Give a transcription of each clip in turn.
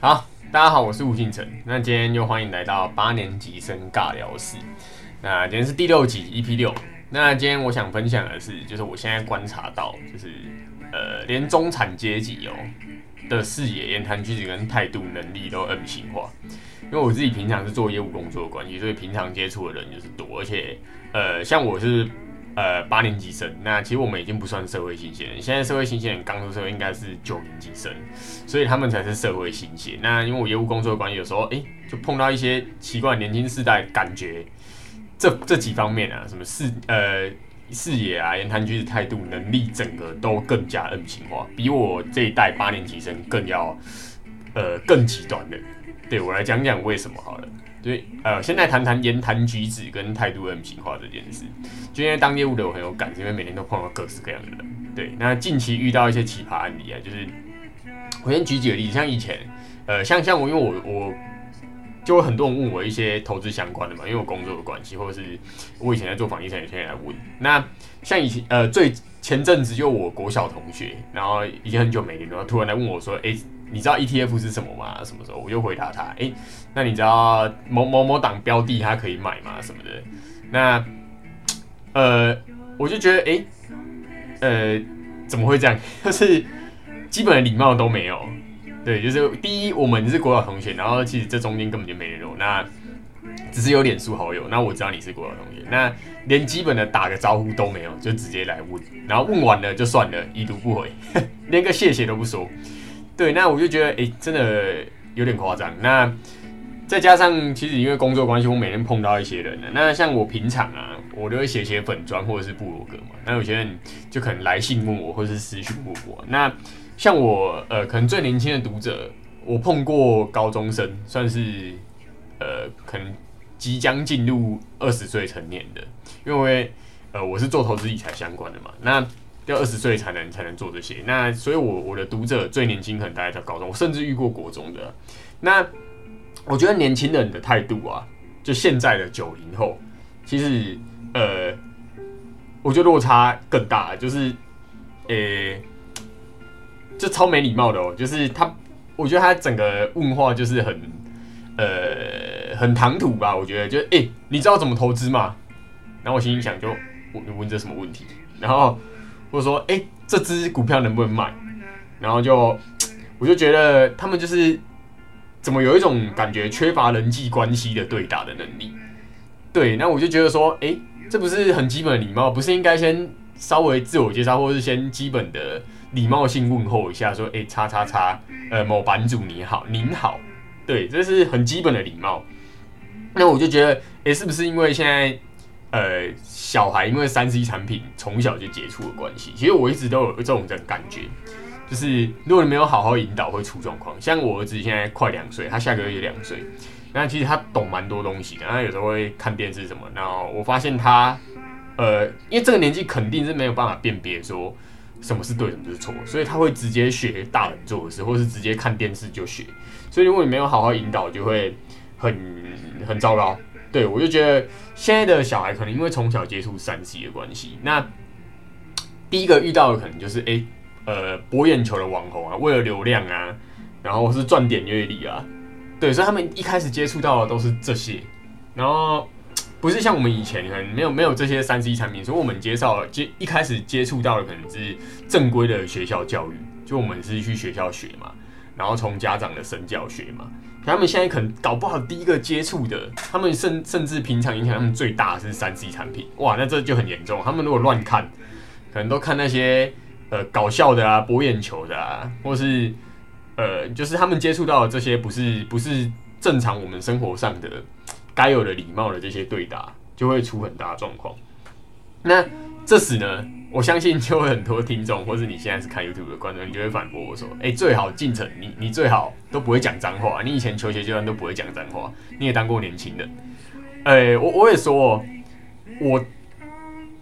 好，大家好，我是吴敬成。那今天又欢迎来到八年级生尬聊室。那今天是第六集 EP 六。那今天我想分享的是，就是我现在观察到，就是呃，连中产阶级哦的视野、言谈举止跟态度能力都 M 型化。因为我自己平常是做业务工作的关系，所以平常接触的人就是多，而且呃，像我是。呃，八年级生，那其实我们已经不算社会新鲜人。现在社会新鲜人刚出社会应该是九年级生，所以他们才是社会新鲜。那因为我业务工作关系，有时候哎，就碰到一些奇怪年轻世代，感觉这这几方面啊，什么视呃视野啊、言谈举止、态度、能力，整个都更加 N 型化，比我这一代八年级生更要呃更极端的。对我来讲讲为什么好了。对，呃，现在谈谈言谈举止跟态度 M 型化这件事，就因为当业务的我很有感，因为每天都碰到各式各样的人。对，那近期遇到一些奇葩案例啊，就是我先举几个例子，像以前，呃，像像我，因为我我就会很多人问我一些投资相关的嘛，因为我工作的关系，或者是我以前在做房地产，有些人来问。那像以前，呃，最前阵子就我国小同学，然后已经很久没联络，突然来问我说，哎。你知道 ETF 是什么吗？什么时候我就回答他，哎，那你知道某某某档标的它可以买吗？什么的？那呃，我就觉得，哎，呃，怎么会这样？就是基本的礼貌都没有。对，就是第一，我们是国小同学，然后其实这中间根本就没联络，那只是有脸书好友。那我知道你是国小同学，那连基本的打个招呼都没有，就直接来问，然后问完了就算了，已读不回，连个谢谢都不说。对，那我就觉得，哎，真的有点夸张。那再加上，其实因为工作关系，我每天碰到一些人。那像我平常啊，我都会写写粉砖或者是部落格嘛。那有些人就可能来信问我，或者是私讯问我。那像我，呃，可能最年轻的读者，我碰过高中生，算是呃，可能即将进入二十岁成年的，因为呃，我是做投资理财相关的嘛。那要二十岁才能才能做这些，那所以，我我的读者最年轻可能大概在高中，我甚至遇过国中的。那我觉得年轻人的态度啊，就现在的九零后，其实呃，我觉得落差更大，就是呃，就超没礼貌的哦，就是他，我觉得他整个问话就是很呃很唐突吧，我觉得就哎，你知道怎么投资吗？然后我心里想，就我你问这什么问题？然后。或者说，哎，这只股票能不能卖？然后就，我就觉得他们就是怎么有一种感觉，缺乏人际关系的对打的能力。对，那我就觉得说，哎，这不是很基本的礼貌，不是应该先稍微自我介绍，或是先基本的礼貌性问候一下，说，哎，叉叉叉，呃，某版主你好，您好，对，这是很基本的礼貌。那我就觉得，哎，是不是因为现在？呃，小孩因为三 C 产品从小就接触的关系，其实我一直都有这种的感觉，就是如果你没有好好引导，会出状况。像我儿子现在快两岁，他下个月也两岁，那其实他懂蛮多东西的，他有时候会看电视什么。然后我发现他，呃，因为这个年纪肯定是没有办法辨别说什么是对，什么是错，所以他会直接学大人做的事，或是直接看电视就学。所以如果你没有好好引导，就会很很糟糕。对，我就觉得现在的小孩可能因为从小接触三 C 的关系，那第一个遇到的可能就是哎，呃，博眼球的网红啊，为了流量啊，然后是赚点阅率啊，对，所以他们一开始接触到的都是这些，然后不是像我们以前可能没有没有这些三 C 产品，所以我们介绍接一开始接触到的可能是正规的学校教育，就我们是去学校学嘛，然后从家长的身教学嘛。他们现在可能搞不好第一个接触的，他们甚甚至平常影响他们最大的是三 C 产品，哇，那这就很严重。他们如果乱看，可能都看那些呃搞笑的啊、博眼球的啊，或是呃，就是他们接触到的这些不是不是正常我们生活上的该有的礼貌的这些对答，就会出很大状况。那这时呢？我相信就会很多听众，或是你现在是看 YouTube 的观众，你就会反驳我说：“哎，最好进城，你你最好都不会讲脏话。你以前求学阶段都不会讲脏话，你也当过年轻人。”哎，我我也说，我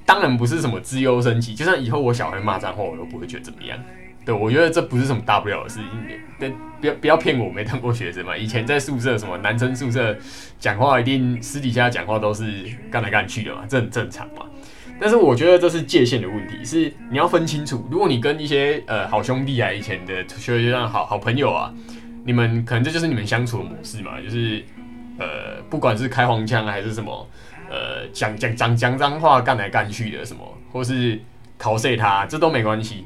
当然不是什么自优生气，就算以后我小孩骂脏话，我都不会觉得怎么样。对，我觉得这不是什么大不了的事情。对，不要不要骗我，没当过学生嘛。以前在宿舍，什么男生宿舍讲话，一定私底下讲话都是干来干去的嘛，这很正常嘛。但是我觉得这是界限的问题，是你要分清楚。如果你跟一些呃好兄弟啊，以前的学学上好好朋友啊，你们可能这就是你们相处的模式嘛，就是呃，不管是开黄腔还是什么，呃，讲讲讲讲脏话，干来干去的什么，或是考碎他，这都没关系。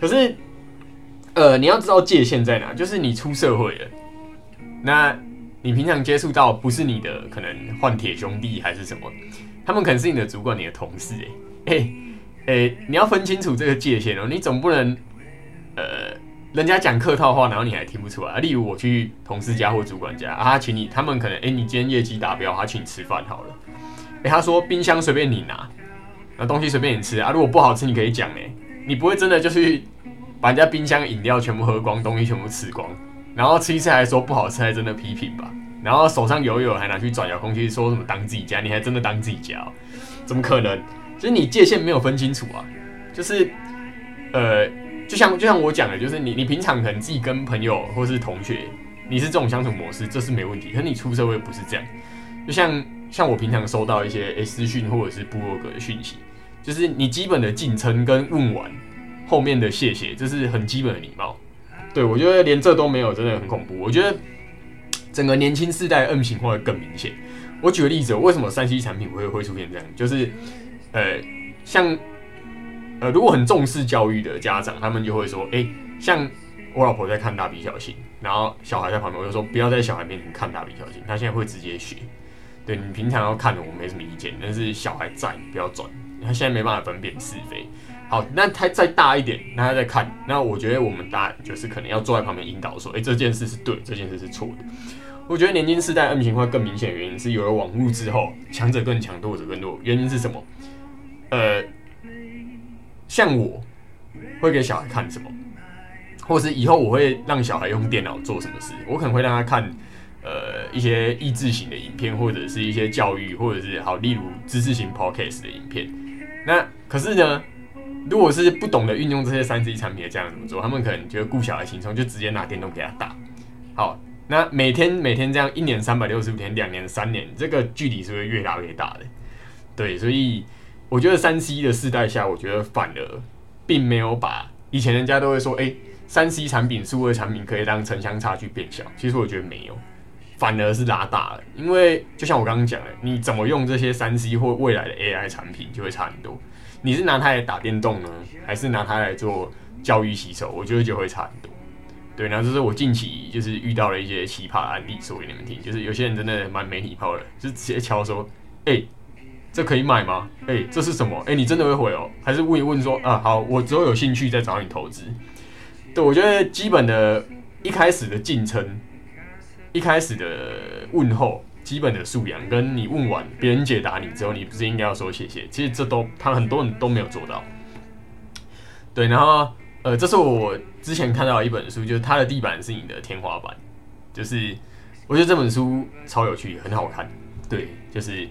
可是，呃，你要知道界限在哪，就是你出社会了，那你平常接触到不是你的可能换铁兄弟还是什么，他们可能是你的主管、你的同事，哎，哎，哎，你要分清楚这个界限哦，你总不能，呃。人家讲客套话，然后你还听不出来。例如我去同事家或主管家啊，请你，他们可能哎，你今天业绩达标，他请你吃饭好了。哎，他说冰箱随便你拿，那东西随便你吃啊。如果不好吃，你可以讲哎，你不会真的就是把人家冰箱饮料全部喝光，东西全部吃光，然后吃一次还说不好吃，还真的批评吧？然后手上有有还拿去转遥控器说什么当自己家，你还真的当自己家？怎么可能？就是你界限没有分清楚啊，就是呃。就像就像我讲的，就是你你平常可能自己跟朋友或是同学，你是这种相处模式，这是没问题。可是你出社会不是这样。就像像我平常收到一些诶私讯或者是部落格的讯息，就是你基本的敬称跟问完后面的谢谢，这是很基本的礼貌。对我觉得连这都没有，真的很恐怖。我觉得整个年轻世代 M 型化更明显。我举个例子，为什么三 C 产品会会出现这样？就是呃像。呃，如果很重视教育的家长，他们就会说，哎，像我老婆在看蜡笔小新，然后小孩在旁边，我就说不要在小孩面前看蜡笔小新，他现在会直接学。对你平常要看的，我没什么意见，但是小孩在，不要转，他现在没办法分辨是非。好，那他再大一点，那他在看，那我觉得我们大就是可能要坐在旁边引导说，哎，这件事是对，这件事是错的。我觉得年轻世代 N 型化更明显的原因是有了网络之后，强者更强，弱者更弱。原因是什么？呃。像我会给小孩看什么，或是以后我会让小孩用电脑做什么事，我可能会让他看呃一些益智型的影片，或者是一些教育，或者是好例如知识型 podcast 的影片。那可是呢，如果是不懂得运用这些三 C 产品的家长怎么做？他们可能觉得顾小孩轻松，就直接拿电动给他打。好，那每天每天这样，一年三百六十五天，两年三年，这个距离是会越拉越大的。对，所以。我觉得三 C 的世代下，我觉得反而并没有把以前人家都会说，哎，三 C 产品、数位产品可以让城乡差距变小。其实我觉得没有，反而是拉大了。因为就像我刚刚讲的，你怎么用这些三 C 或未来的 AI 产品，就会差很多。你是拿它来打电动呢，还是拿它来做教育洗手？我觉得就会差很多。对，然后这是我近期就是遇到了一些奇葩案例，说给你们听。就是有些人真的蛮没礼貌的，就直接敲说，哎。这可以买吗？哎，这是什么？哎，你真的会回哦？还是问一问说啊？好，我之后有兴趣再找你投资。对，我觉得基本的一开始的进程，一开始的问候，基本的素养，跟你问完别人解答你之后，你不是应该要说谢谢？其实这都他很多人都没有做到。对，然后呃，这是我之前看到一本书，就是它的地板是你的天花板，就是我觉得这本书超有趣，很好看。对，就是。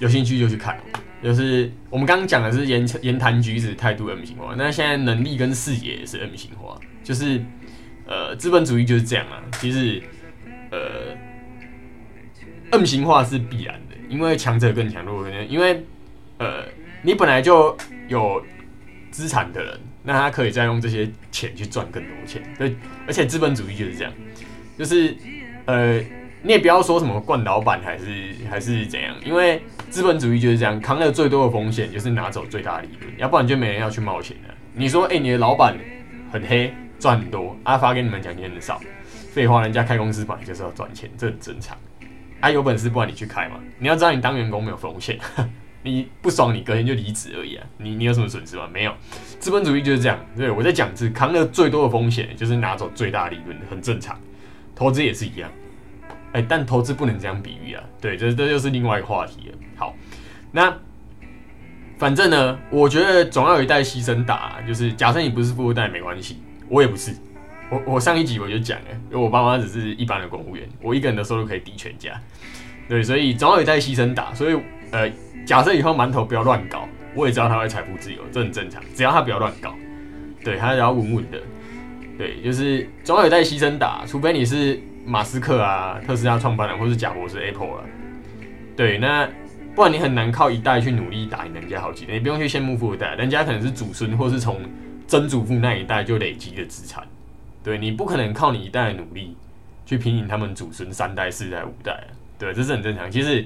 有兴趣就去看，就是我们刚刚讲的是言言谈举止态度 M 型化，那现在能力跟视野也是 M 型化，就是呃资本主义就是这样啊。其实呃 M 型化是必然的，因为强者更强，弱因为呃你本来就有资产的人，那他可以再用这些钱去赚更多钱。对，而且资本主义就是这样，就是呃。你也不要说什么惯老板还是还是怎样，因为资本主义就是这样，扛了最多的风险就是拿走最大的利润，要不然就没人要去冒险了。你说，哎，你的老板很黑，赚很多，啊，发给你们奖金很少，废话，人家开公司本来就是要赚钱，这很正常。啊，有本事不然你去开嘛。你要知道，你当员工没有风险，你不爽你隔天就离职而已啊。你你有什么损失吗？没有。资本主义就是这样，对我在讲是扛了最多的风险就是拿走最大利润，很正常。投资也是一样。哎，但投资不能这样比喻啊！对，这这就是另外一个话题了。好，那反正呢，我觉得总要有一代牺牲打。就是假设你不是富二代没关系，我也不是。我我上一集我就讲了，因为我爸妈只是一般的公务员，我一个人的收入可以抵全家。对，所以总要有一代牺牲打。所以呃，假设以后馒头不要乱搞，我也知道他会财富自由，这很正常。只要他不要乱搞，对他只要稳稳的。对，就是总有一代牺牲打，除非你是。马斯克啊，特斯拉创办人，或是贾博士 Apple 啊，对，那不然你很难靠一代去努力打赢人家好几代，你不用去羡慕富二代，人家可能是祖孙，或是从曾祖父那一代就累积的资产，对你不可能靠你一代的努力去平赢他们祖孙三代、四代、五代对，这是很正常。其实，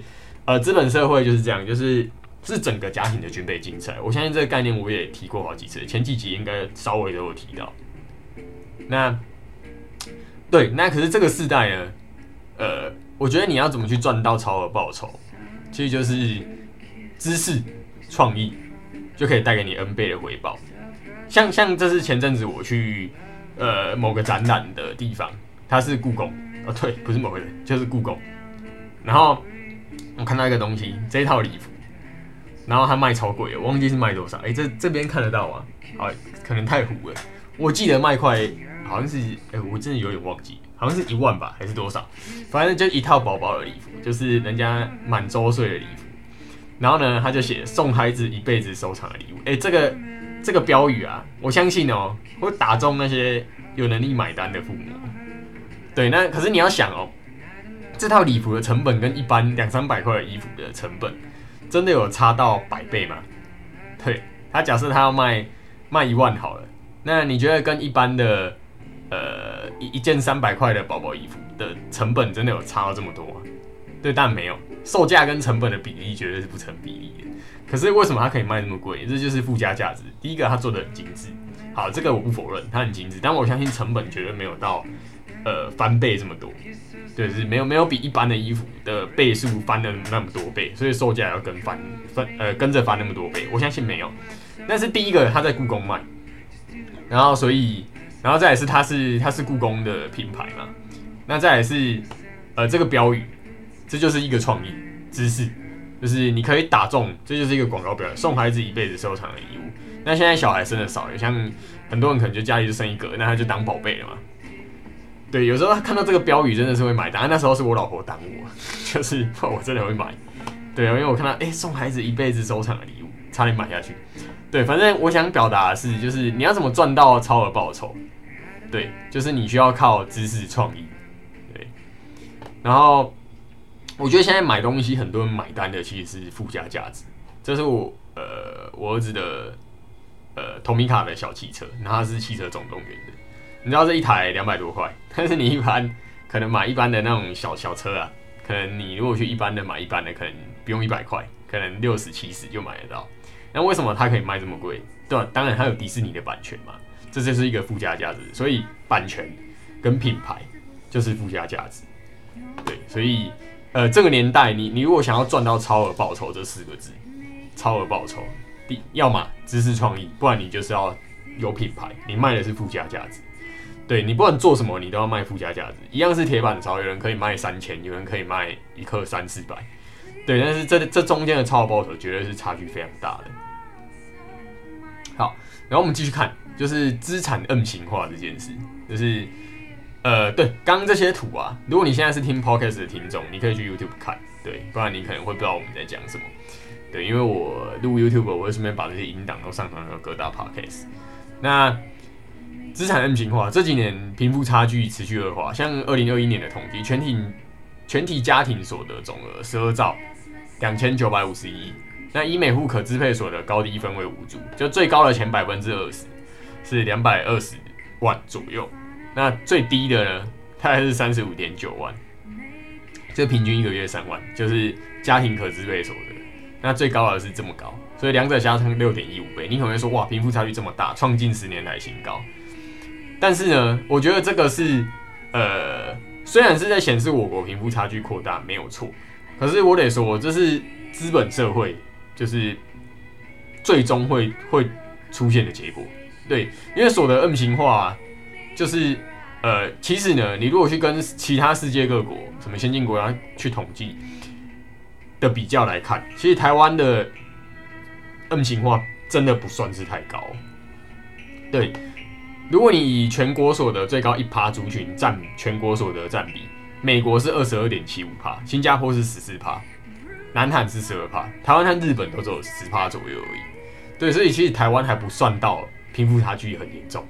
呃，资本社会就是这样，就是是整个家庭的军备竞赛。我相信这个概念我也提过好几次，前几集应该稍微都有提到。那，对，那可是这个世代呢？呃，我觉得你要怎么去赚到超额报酬，其实就是知识、创意就可以带给你 N 倍的回报。像像这是前阵子我去呃某个展览的地方，它是故宫哦，对，不是某个人，就是故宫。然后看到一个东西，这一套礼服，然后它卖超贵，我忘记是卖多少。哎，这这边看得到吗？好，可能太糊了。我记得卖块好像是，哎，我真的有点忘记，好像是一万吧，还是多少？反正就一套薄薄的礼服，就是人家满周岁的礼服。然后呢，他就写送孩子一辈子收藏的礼物。哎，这个。这个标语啊，我相信哦，会打中那些有能力买单的父母。对，那可是你要想哦，这套礼服的成本跟一般两三百块的衣服的成本，真的有差到百倍吗？对他假设他要卖卖一万好了，那你觉得跟一般的呃一一件三百块的宝宝衣服的成本真的有差到这么多吗？对，但没有，售价跟成本的比例绝对是不成比例的。可是为什么它可以卖那么贵？这就是附加价值。第一个，它做的很精致。好，这个我不否认，它很精致。但我相信成本绝对没有到呃翻倍这么多。对，是没有没有比一般的衣服的倍数翻了那么多倍，所以售价要跟翻翻呃跟着翻那么多倍。我相信没有。但是第一个，它在故宫卖，然后所以然后再来是它是它是故宫的品牌嘛，那再来是呃这个标语，这就是一个创意知识。就是你可以打中，这就是一个广告表，送孩子一辈子收藏的礼物。那现在小孩生的少，像很多人可能就家里就生一个，那他就当宝贝了嘛。对，有时候他看到这个标语真的是会买单。那时候是我老婆挡我，就是我真的会买。对啊，因为我看到哎，送孩子一辈子收藏的礼物，差点买下去。对，反正我想表达的是，就是你要怎么赚到超额报酬？对，就是你需要靠知识创意。对，然后。我觉得现在买东西，很多人买单的其实是附加价值。这是我呃我儿子的呃同米卡的小汽车，然后是汽车总动员的。你知道这一台两百多块，但是你一般可能买一般的那种小小车啊，可能你如果去一般的买一般的，可能不用一百块，可能六十七十就买得到。那为什么它可以卖这么贵？对吧？当然它有迪士尼的版权嘛，这就是一个附加价值。所以版权跟品牌就是附加价值。对，所以。呃，这个年代，你你如果想要赚到超额报酬这四个字，超额报酬，第要么知识创意，不然你就是要有品牌，你卖的是附加价值。对你不管做什么，你都要卖附加价值。一样是铁板烧，有人可以卖三千，有人可以卖一克三四百，对，但是这这中间的超额报酬绝对是差距非常大的。好，然后我们继续看，就是资产 N 型化这件事，就是。呃，对，刚刚这些图啊，如果你现在是听 podcast 的听众，你可以去 YouTube 看，对，不然你可能会不知道我们在讲什么，对，因为我录 YouTube，我会顺便把这些音档都上传到各大 podcast。那资产 M 型化这几年贫富差距持续恶化，像二零二一年的统计，全体全体家庭所得总额十二兆两千九百五十亿，那以每户可支配所得高低分为五组，就最高的前百分之二十是两百二十万左右。那最低的呢，大概是三十五点九万，就平均一个月三万，就是家庭可支配所得。那最高的是这么高，所以两者相差六点一五倍。你可能会说，哇，贫富差距这么大，创近十年来新高。但是呢，我觉得这个是，呃，虽然是在显示我国贫富差距扩大没有错，可是我得说，这是资本社会就是最终会会出现的结果。对，因为所得 M 型化。就是，呃，其实呢，你如果去跟其他世界各国、什么先进国家去统计的比较来看，其实台湾的 M 型化真的不算是太高。对，如果你以全国所得最高一趴族群占全国所得占比，美国是二十二点七五趴，新加坡是十四趴，南韩是十二趴，台湾和日本都只有十趴左右而已。对，所以其实台湾还不算到贫富差距很严重。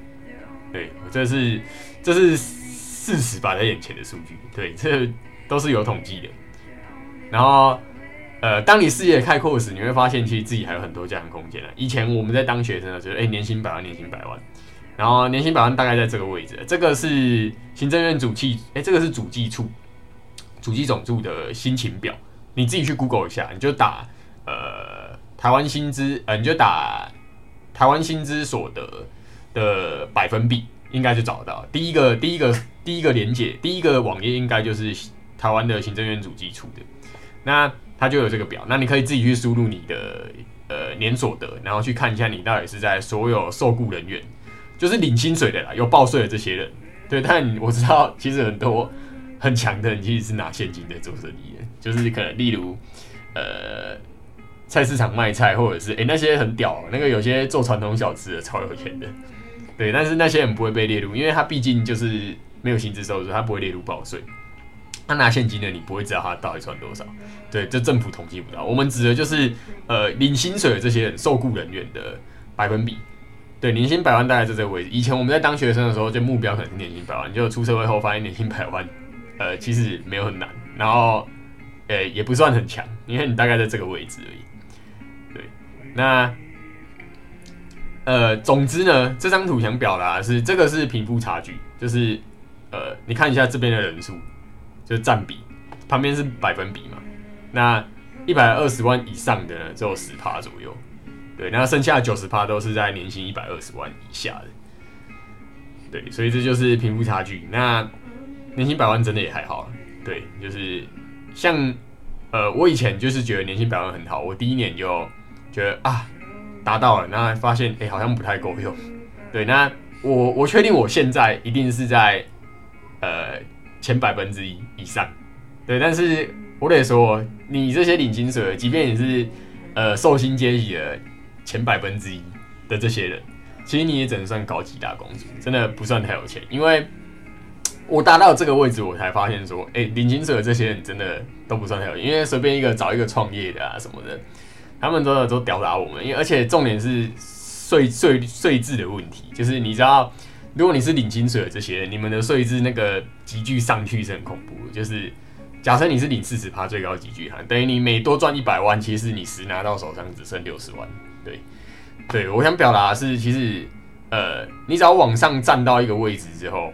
对，这是这是事实摆在眼前的数据，对，这都是有统计的。然后，呃，当你视野开阔时，你会发现其实自己还有很多这样的空间了。以前我们在当学生的时候，哎，年薪百万，年薪百万。然后年薪百万大概在这个位置，这个是行政院主计，哎，这个是主计处主计总处的薪情表，你自己去 Google 一下，你就打呃台湾薪资，呃你就打台湾薪资所得的百分比，应该就找得到。第一个第一个第一个连接，第一个网页应该就是台湾的行政院主计处的，那它就有这个表，那你可以自己去输入你的呃年所得，然后去看一下你到底是在所有受雇人员。就是领薪水的啦，有报税的这些人，对，但我知道其实很多很强的人其实是拿现金在做生意的，就是可能例如呃菜市场卖菜，或者是诶那些很屌，那个有些做传统小吃的超有钱的，对，但是那些人不会被列入，因为他毕竟就是没有薪资收入，他不会列入报税。他拿现金的，你不会知道他到底赚多少，对，这政府统计不到。我们指的就是呃领薪水的这些人受雇人员的百分比。对，年薪百万大概在这个位置。以前我们在当学生的时候，就目标可能是年薪百万。就出社会后发现年薪百万，呃，其实没有很难，然后，呃，也不算很强，因为你大概在这个位置而已。对，那，呃，总之呢，这张图想表达的是这个是贫富差距，就是呃，你看一下这边的人数，就是占比，旁边是百分比嘛。那一百二十万以上的呢，只有十趴左右。对，那剩下九十趴都是在年薪一百二十万以下的，对，所以这就是贫富差距。那年薪百万真的也还好，对，就是像呃，我以前就是觉得年薪百万很好，我第一年就觉得啊达到了，那发现哎好像不太够用，对，那我我确定我现在一定是在呃前百分之一以上，对，但是我得说，你这些领薪水，即便你是呃寿星阶级的。前百分之一的这些人，其实你也只能算高级大公主，真的不算太有钱。因为我达到这个位置，我才发现说，哎，领金者这些人真的都不算太有钱。因为随便一个找一个创业的啊什么的，他们都都吊打我们。因为而且重点是税税税制的问题，就是你知道，如果你是领薪水的这些人，你们的税制那个急剧上去是很恐怖的。就是假设你是领四十趴最高级距哈，等于你每多赚一百万，其实你实拿到手上只剩六十万。对，对我想表达的是，其实，呃，你只要往上站到一个位置之后，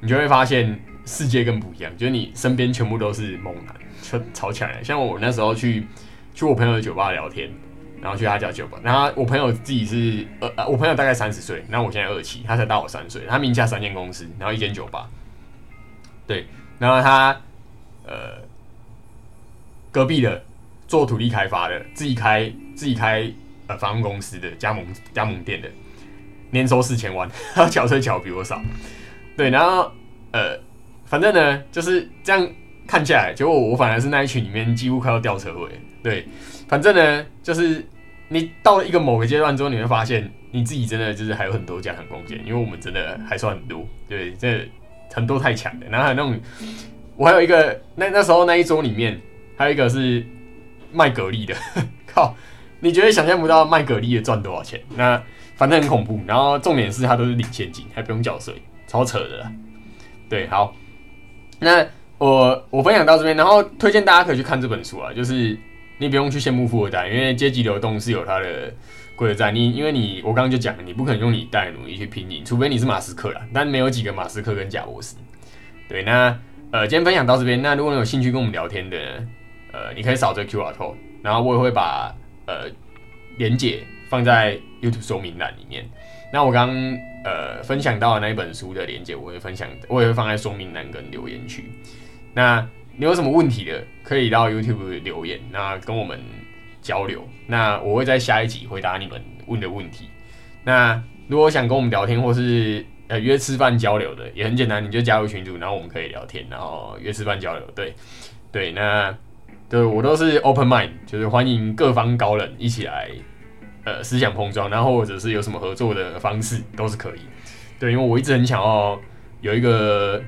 你就会发现世界更不一样，就是你身边全部都是猛男，就吵起来。像我那时候去去我朋友的酒吧聊天，然后去他家酒吧，然后我朋友自己是呃，我朋友大概三十岁，然后我现在二七，他才大我三岁，他名下三间公司，然后一间酒吧，对，然后他呃隔壁的做土地开发的，自己开自己开。呃，房公司的加盟加盟店的年收四千万，他缴税缴比我少，对，然后呃，反正呢就是这样看下来，结果我反而是那一群里面几乎快要掉车尾，对，反正呢就是你到了一个某个阶段之后，你会发现你自己真的就是还有很多加强空间，因为我们真的还算很多，对，这很多太强的，然后还有那种我还有一个那那时候那一桌里面还有一个是卖蛤蜊的，靠。你绝对想象不到卖蛤蜊的赚多少钱，那反正很恐怖。然后重点是他都是领现金，还不用缴税，超扯的。对，好，那我我分享到这边，然后推荐大家可以去看这本书啊。就是你不用去羡慕富二代，因为阶级流动是有它的规则在。你因为你我刚刚就讲了，你不可能用你一代努力去拼赢，除非你是马斯克啦。但没有几个马斯克跟贾博士。对，那呃，今天分享到这边。那如果你有兴趣跟我们聊天的，呃，你可以扫这个 Q R code，然后我也会把。呃，连接放在 YouTube 说明栏里面。那我刚呃分享到的那一本书的连接，我会分享，我也会放在说明栏跟留言区。那你有什么问题的，可以到 YouTube 留言，那跟我们交流。那我会在下一集回答你们问的问题。那如果想跟我们聊天，或是呃约吃饭交流的，也很简单，你就加入群组，然后我们可以聊天，然后约吃饭交流。对，对，那。对，我都是 open mind，就是欢迎各方高人一起来，呃，思想碰撞，然后或者是有什么合作的方式都是可以。对，因为我一直很想要有一个，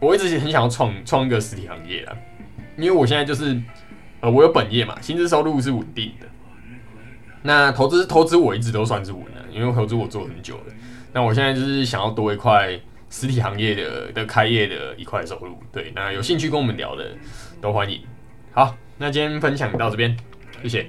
我一直很想要创创一个实体行业啊。因为我现在就是，呃，我有本业嘛，薪资收入是稳定的。那投资投资我一直都算是稳的，因为投资我做很久了。那我现在就是想要多一块实体行业的的开业的一块收入。对，那有兴趣跟我们聊的都欢迎。好，那今天分享到这边，谢谢。